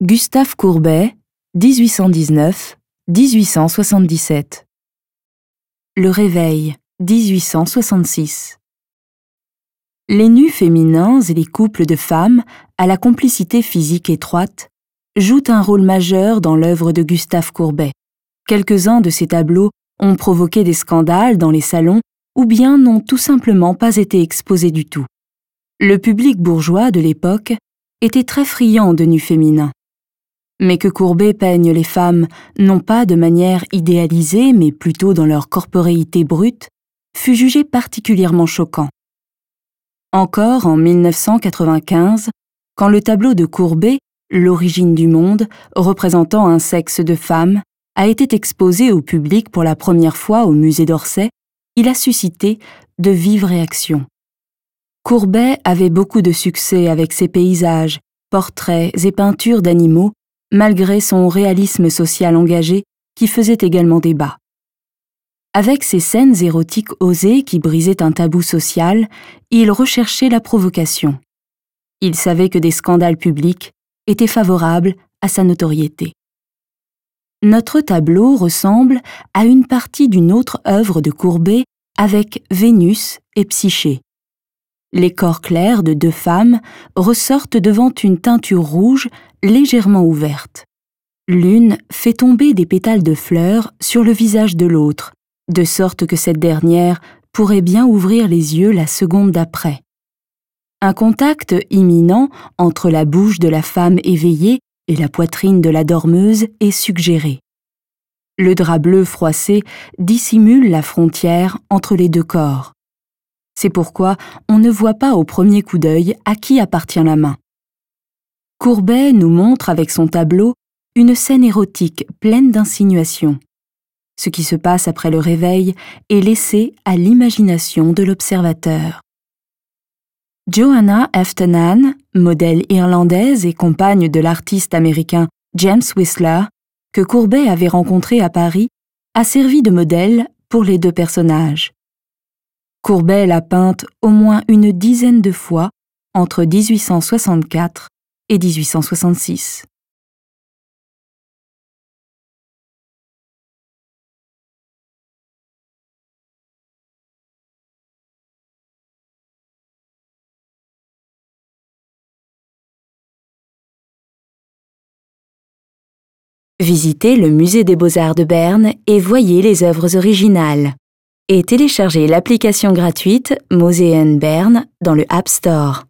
Gustave Courbet, 1819-1877. Le réveil, 1866. Les nus féminins et les couples de femmes, à la complicité physique étroite, jouent un rôle majeur dans l'œuvre de Gustave Courbet. Quelques-uns de ses tableaux ont provoqué des scandales dans les salons ou bien n'ont tout simplement pas été exposés du tout. Le public bourgeois de l'époque était très friand de nus féminins mais que Courbet peigne les femmes non pas de manière idéalisée, mais plutôt dans leur corporéité brute, fut jugé particulièrement choquant. Encore en 1995, quand le tableau de Courbet, L'origine du monde, représentant un sexe de femme, a été exposé au public pour la première fois au musée d'Orsay, il a suscité de vives réactions. Courbet avait beaucoup de succès avec ses paysages, portraits et peintures d'animaux malgré son réalisme social engagé qui faisait également débat. Avec ses scènes érotiques osées qui brisaient un tabou social, il recherchait la provocation. Il savait que des scandales publics étaient favorables à sa notoriété. Notre tableau ressemble à une partie d'une autre œuvre de Courbet avec Vénus et Psyché. Les corps clairs de deux femmes ressortent devant une teinture rouge légèrement ouverte. L'une fait tomber des pétales de fleurs sur le visage de l'autre, de sorte que cette dernière pourrait bien ouvrir les yeux la seconde d'après. Un contact imminent entre la bouche de la femme éveillée et la poitrine de la dormeuse est suggéré. Le drap bleu froissé dissimule la frontière entre les deux corps. C'est pourquoi on ne voit pas au premier coup d'œil à qui appartient la main. Courbet nous montre avec son tableau une scène érotique pleine d'insinuations. Ce qui se passe après le réveil est laissé à l'imagination de l'observateur. Johanna Eftenan, modèle irlandaise et compagne de l'artiste américain James Whistler, que Courbet avait rencontré à Paris, a servi de modèle pour les deux personnages. Courbet l'a peinte au moins une dizaine de fois entre 1864 et 1866. Visitez le musée des beaux-arts de Berne et voyez les œuvres originales et téléchargez l'application gratuite Moseen Berne dans le App Store.